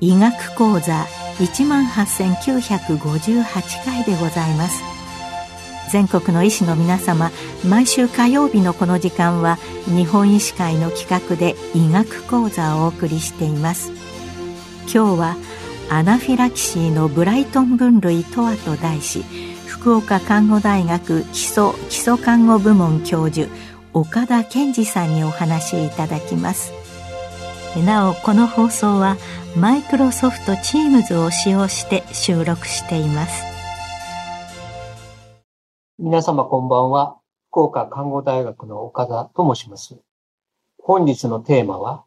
医学講座18,958回でございます。全国の医師の皆様毎週火曜日のこの時間は日本医師会の企画で医学講座をお送りしています。今日はアナフィラキシーのブライトン分類とはと題し福岡看護大学基礎基礎看護部門教授岡田健二さんにお話しいただきます。なおこの放送はマイクロソフト Teams を使用して収録しています。皆様こんばんは。福岡看護大学の岡田と申します。本日のテーマは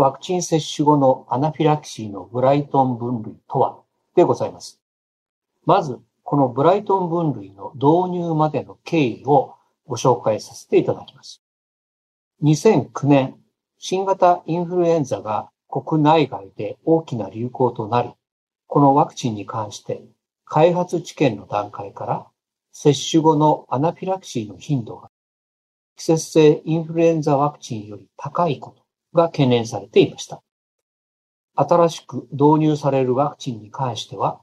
ワクチン接種後のアナフィラキシーのブライトン分類とは？でございます。まずこのブライトン分類の導入までの経緯をご紹介させていただきます。2009年新型インフルエンザが国内外で大きな流行となり、このワクチンに関して開発治験の段階から接種後のアナフィラキシーの頻度が季節性インフルエンザワクチンより高いこと。が懸念されていました。新しく導入されるワクチンに関しては、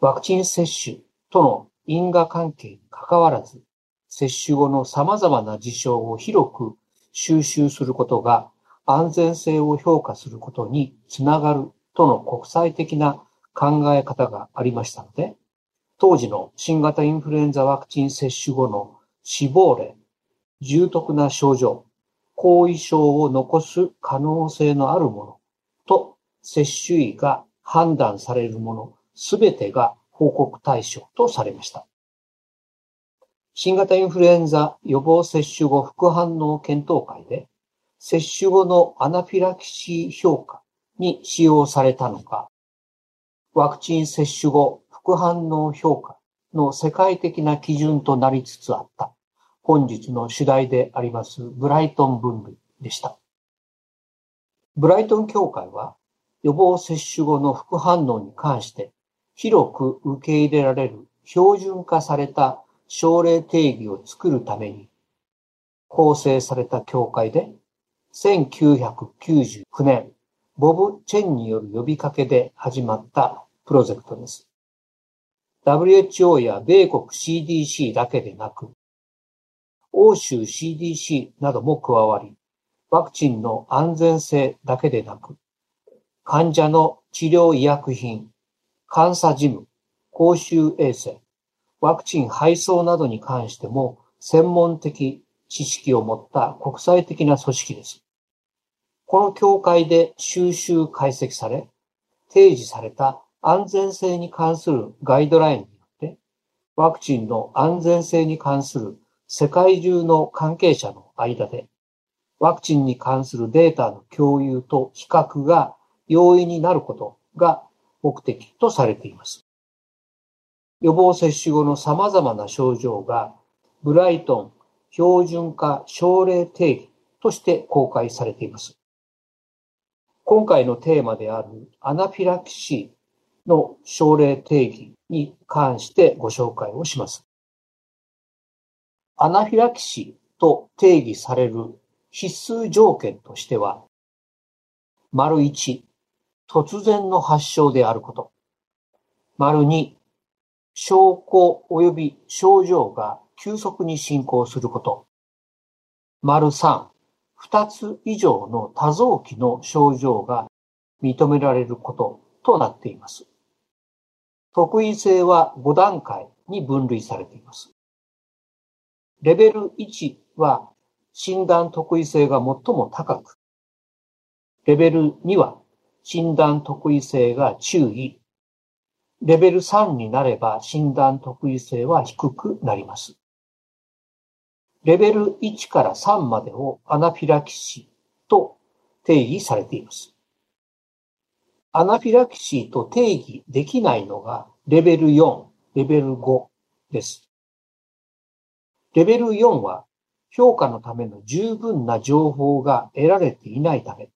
ワクチン接種との因果関係に関わらず、接種後の様々な事象を広く収集することが安全性を評価することにつながるとの国際的な考え方がありましたので、当時の新型インフルエンザワクチン接種後の死亡例、重篤な症状、後遺症を残す可能性のあるものと接種医が判断されるものすべてが報告対象とされました。新型インフルエンザ予防接種後副反応検討会で接種後のアナフィラキシー評価に使用されたのか、ワクチン接種後副反応評価の世界的な基準となりつつあった本日の主題でありますブライトン分類でした。ブライトン協会は予防接種後の副反応に関して広く受け入れられる標準化された症例定義を作るために構成された協会で1999年、ボブ・チェンによる呼びかけで始まったプロジェクトです。WHO や米国 CDC だけでなく、欧州 CDC なども加わり、ワクチンの安全性だけでなく、患者の治療医薬品、監査事務、公衆衛生、ワクチン配送などに関しても専門的知識を持った国際的な組織です。この協会で収集解析され、提示された安全性に関するガイドラインによって、ワクチンの安全性に関する世界中の関係者の間で、ワクチンに関するデータの共有と比較が容易になることが目的とされています。予防接種後の様々な症状が、ブライトン標準化症例定義として公開されています。今回のテーマであるアナフィラキシーの症例定義に関してご紹介をします。アナフィラキシーと定義される必須条件としては、丸1、突然の発症であること。丸2、症候及び症状が急速に進行すること。丸3、二つ以上の多臓器の症状が認められることとなっています。特異性は5段階に分類されています。レベル1は診断特異性が最も高く、レベル2は診断特異性が注意、レベル3になれば診断特異性は低くなります。レベル1から3までをアナフィラキシーと定義されています。アナフィラキシーと定義できないのがレベル4、レベル5です。レベル4は評価のための十分な情報が得られていないため、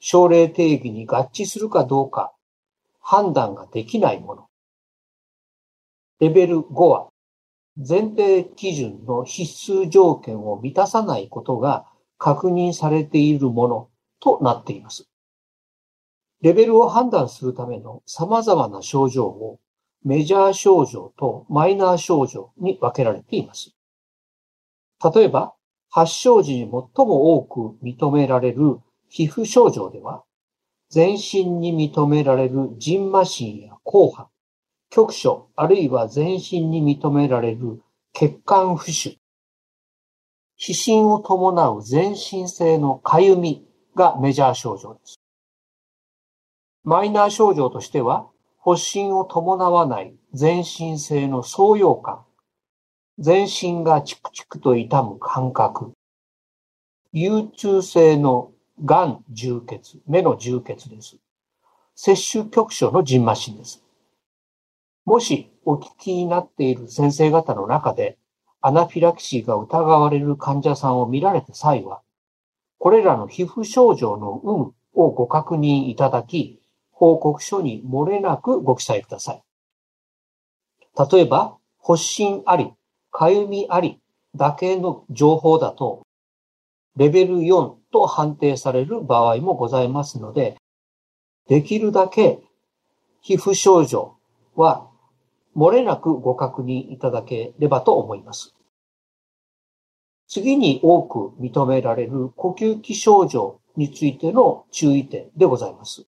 症例定義に合致するかどうか判断ができないもの。レベル5は、前提基準の必須条件を満たさないことが確認されているものとなっています。レベルを判断するための様々な症状をメジャー症状とマイナー症状に分けられています。例えば、発症時に最も多く認められる皮膚症状では、全身に認められるジンマシンや後半、局所、あるいは全身に認められる血管浮腫、皮疹を伴う全身性のかゆみがメジャー症状です。マイナー症状としては、発疹を伴わない全身性の創用感、全身がチクチクと痛む感覚、憂中性の癌充血、目の充血です。摂取局所のジンマシンです。もしお聞きになっている先生方の中でアナフィラキシーが疑われる患者さんを見られた際は、これらの皮膚症状の有無をご確認いただき、報告書に漏れなくご記載ください。例えば、発疹あり、かゆみありだけの情報だと、レベル4と判定される場合もございますので、できるだけ皮膚症状は漏れなくご確認いただければと思います。次に多く認められる呼吸器症状についての注意点でございます。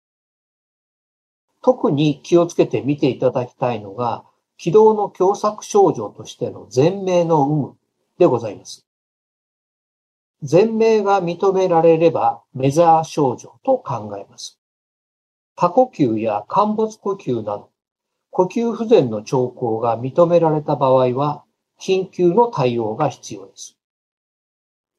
特に気をつけて見ていただきたいのが、気道の狭窄症状としての全名の有無でございます。全名が認められればメザー症状と考えます。過呼吸や陥没呼吸など呼吸不全の兆候が認められた場合は、緊急の対応が必要です。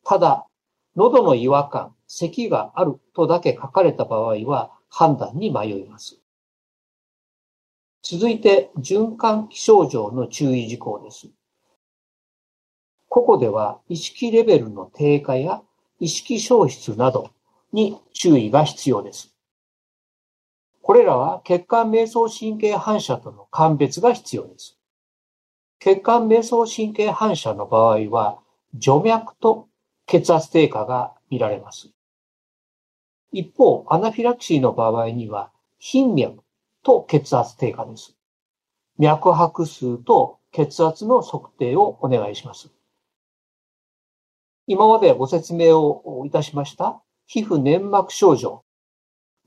ただ、喉の違和感、咳があるとだけ書かれた場合は判断に迷います。続いて、循環器症状の注意事項です。ここでは意識レベルの低下や意識消失などに注意が必要です。これらは血管瞑想神経反射との鑑別が必要です。血管瞑想神経反射の場合は、除脈と血圧低下が見られます。一方、アナフィラキシーの場合には、頻脈と血圧低下です。脈拍数と血圧の測定をお願いします。今までご説明をいたしました皮膚粘膜症状、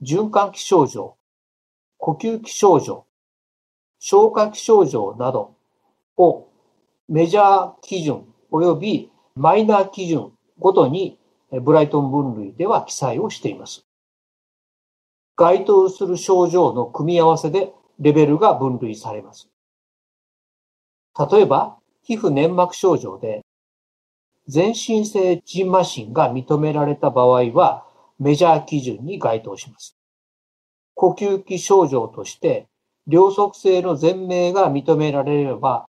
循環器症状、呼吸器症状、消化器症状などをメジャー基準及びマイナー基準ごとにブライトン分類では記載をしています。該当する症状の組み合わせでレベルが分類されます。例えば、皮膚粘膜症状で全身性ジンマシンが認められた場合はメジャー基準に該当します。呼吸器症状として、両側性の全名が認められれば、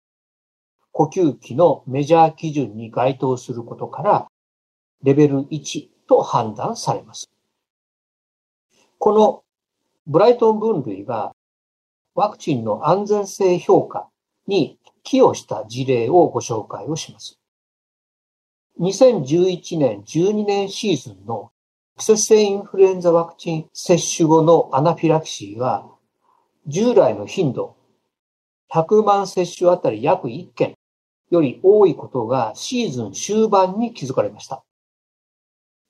呼吸器のメジャー基準に該当することから、レベル1と判断されます。このブライトン分類がワクチンの安全性評価に寄与した事例をご紹介をします。2011年12年シーズンの季節性インフルエンザワクチン接種後のアナフィラキシーは、従来の頻度、100万接種あたり約1件より多いことがシーズン終盤に気づかれました。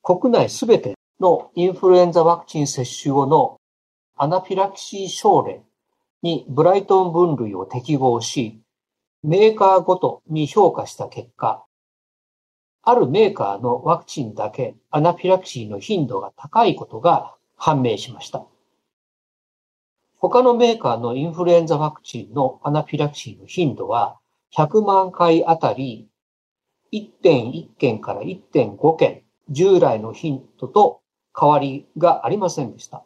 国内すべてのインフルエンザワクチン接種後のアナフィラキシー症例にブライトン分類を適合し、メーカーごとに評価した結果、あるメーカーのワクチンだけアナフィラキシーの頻度が高いことが判明しました。他のメーカーのインフルエンザワクチンのアナフィラキシーの頻度は100万回あたり1.1件から1.5件従来の頻度と変わりがありませんでした。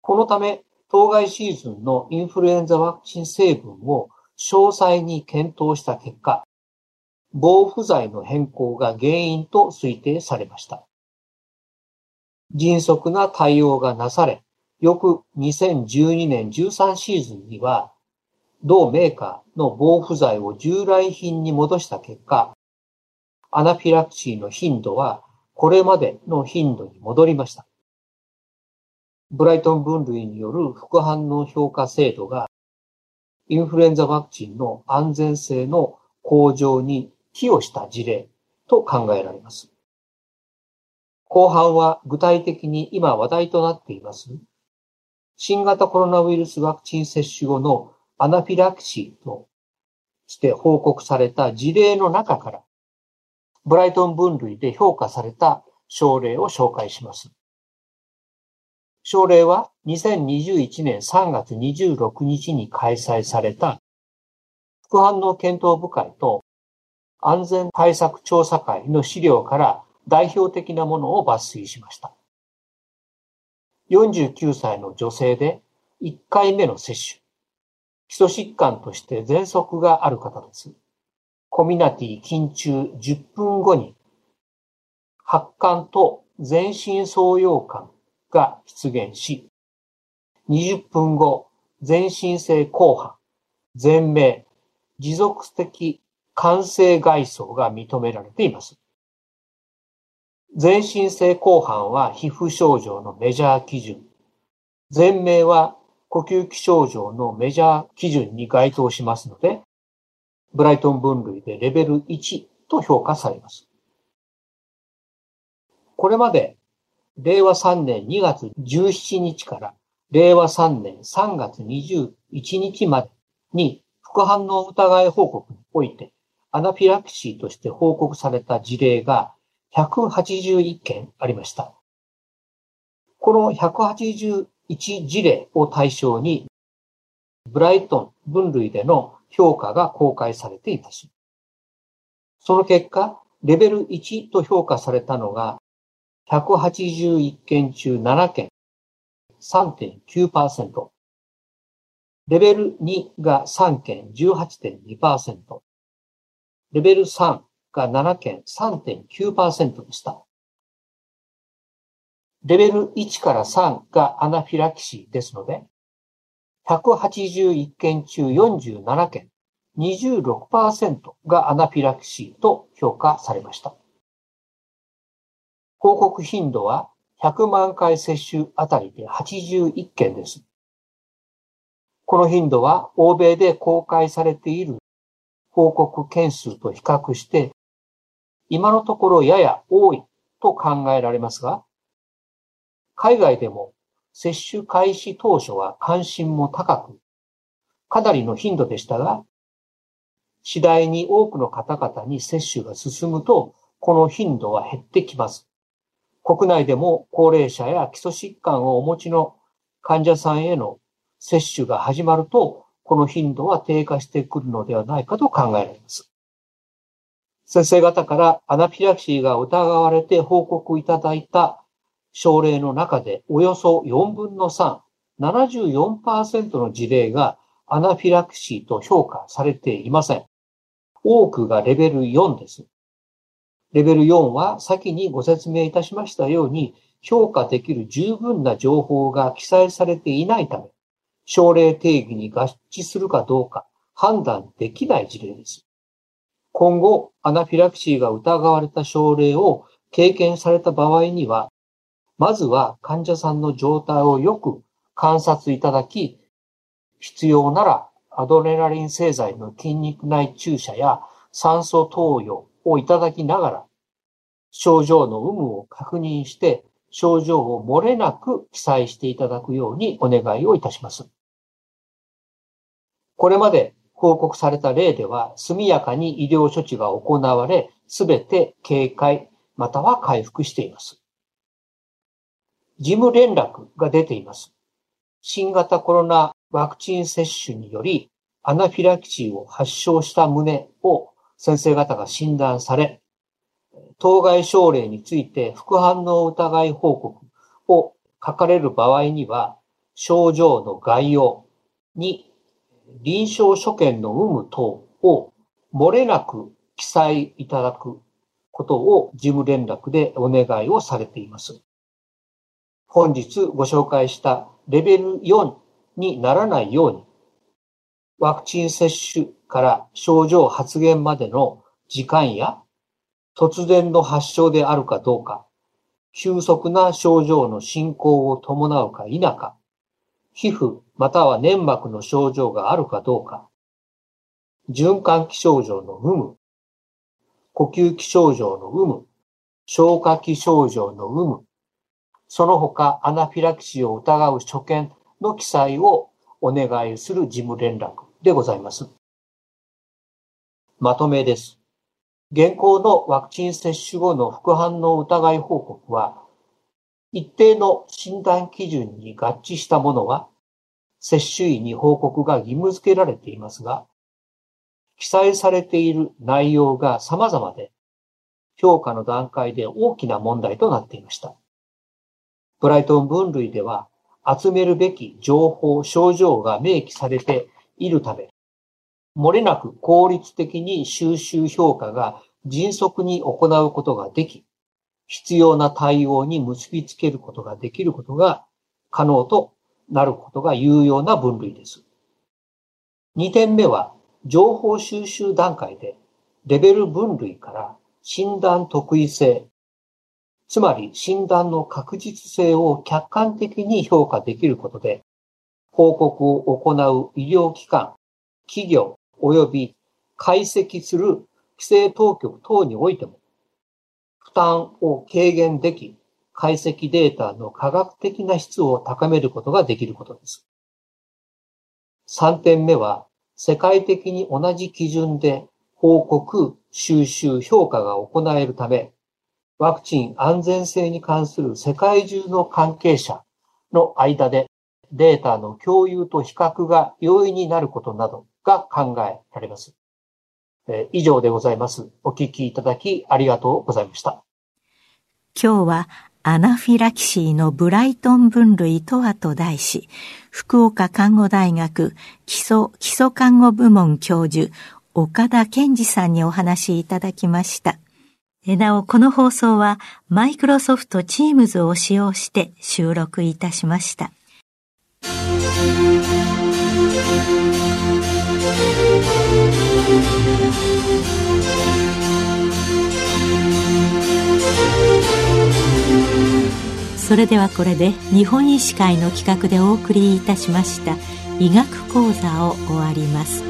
このため、当該シーズンのインフルエンザワクチン成分を詳細に検討した結果、防腐剤の変更が原因と推定されました。迅速な対応がなされ、翌2012年13シーズンには、同メーカーの防腐剤を従来品に戻した結果、アナフィラキシーの頻度はこれまでの頻度に戻りました。ブライトン分類による副反応評価制度がインフルエンザワクチンの安全性の向上に寄与した事例と考えられます。後半は具体的に今話題となっています新型コロナウイルスワクチン接種後のアナフィラキシーとして報告された事例の中からブライトン分類で評価された症例を紹介します。症例は2021年3月26日に開催された副反応検討部会と安全対策調査会の資料から代表的なものを抜粋しました。49歳の女性で1回目の接種。基礎疾患として喘息がある方です。コミナティ緊中10分後に発汗と全身創用感が出現し、20分後、全身性後半、全名、持続的感性外装が認められています。全身性後半は皮膚症状のメジャー基準。全名は呼吸器症状のメジャー基準に該当しますので、ブライトン分類でレベル1と評価されます。これまで、令和3年2月17日から令和3年3月21日までに副反応疑い報告においてアナフィラキシーとして報告された事例が181件ありました。この181事例を対象にブライトン分類での評価が公開されています。その結果、レベル1と評価されたのが181件中7件、3.9%。レベル2が3件、18.2%。レベル3が7件、3.9%でした。レベル1から3がアナフィラキシーですので、181件中47件、26%がアナフィラキシーと評価されました。報告頻度は100万回接種あたりで81件です。この頻度は欧米で公開されている報告件数と比較して、今のところやや多いと考えられますが、海外でも接種開始当初は関心も高く、かなりの頻度でしたが、次第に多くの方々に接種が進むと、この頻度は減ってきます。国内でも高齢者や基礎疾患をお持ちの患者さんへの接種が始まると、この頻度は低下してくるのではないかと考えられます。先生方からアナフィラキシーが疑われて報告いただいた症例の中でおよそ4分の3、74%の事例がアナフィラキシーと評価されていません。多くがレベル4です。レベル4は先にご説明いたしましたように評価できる十分な情報が記載されていないため、症例定義に合致するかどうか判断できない事例です。今後、アナフィラキシーが疑われた症例を経験された場合には、まずは患者さんの状態をよく観察いただき、必要ならアドレナリン製剤の筋肉内注射や酸素投与をいただきながら、症状の有無を確認して、症状を漏れなく記載していただくようにお願いをいたします。これまで報告された例では、速やかに医療処置が行われ、すべて警戒または回復しています。事務連絡が出ています。新型コロナワクチン接種によりアナフィラキシーを発症した旨を先生方が診断され、当該症例について副反応疑い報告を書かれる場合には、症状の概要に臨床所見の有無等を漏れなく記載いただくことを事務連絡でお願いをされています。本日ご紹介したレベル4にならないように、ワクチン接種から症状発現までの時間や突然の発症であるかどうか、急速な症状の進行を伴うか否か、皮膚または粘膜の症状があるかどうか、循環器症状の有無、呼吸器症状の有無、消化器症状の有無、その他アナフィラキシーを疑う所見の記載をお願いする事務連絡でございます。まとめです。現行のワクチン接種後の副反応疑い報告は、一定の診断基準に合致したものは、接種医に報告が義務付けられていますが、記載されている内容が様々で、評価の段階で大きな問題となっていました。ブライトン分類では、集めるべき情報、症状が明記されているため、漏れなく効率的に収集評価が迅速に行うことができ、必要な対応に結びつけることができることが可能となることが有用な分類です。2点目は、情報収集段階でレベル分類から診断特異性、つまり診断の確実性を客観的に評価できることで、報告を行う医療機関、企業及び解析する規制当局等においても、負担を軽減でき、解析データの科学的な質を高めることができることです。3点目は、世界的に同じ基準で報告、収集、評価が行えるため、ワクチン安全性に関する世界中の関係者の間でデータの共有と比較が容易になることなどが考えられます。え、以上でございます。お聞きいただきありがとうございました。今日はアナフィラキシーのブライトン分類とはと題し、福岡看護大学基礎基礎看護部門教授、岡田健二さんにお話いただきました。なお、この放送はマイクロソフトチームズを使用して収録いたしました。それではこれで日本医師会の企画でお送りいたしました医学講座を終わります。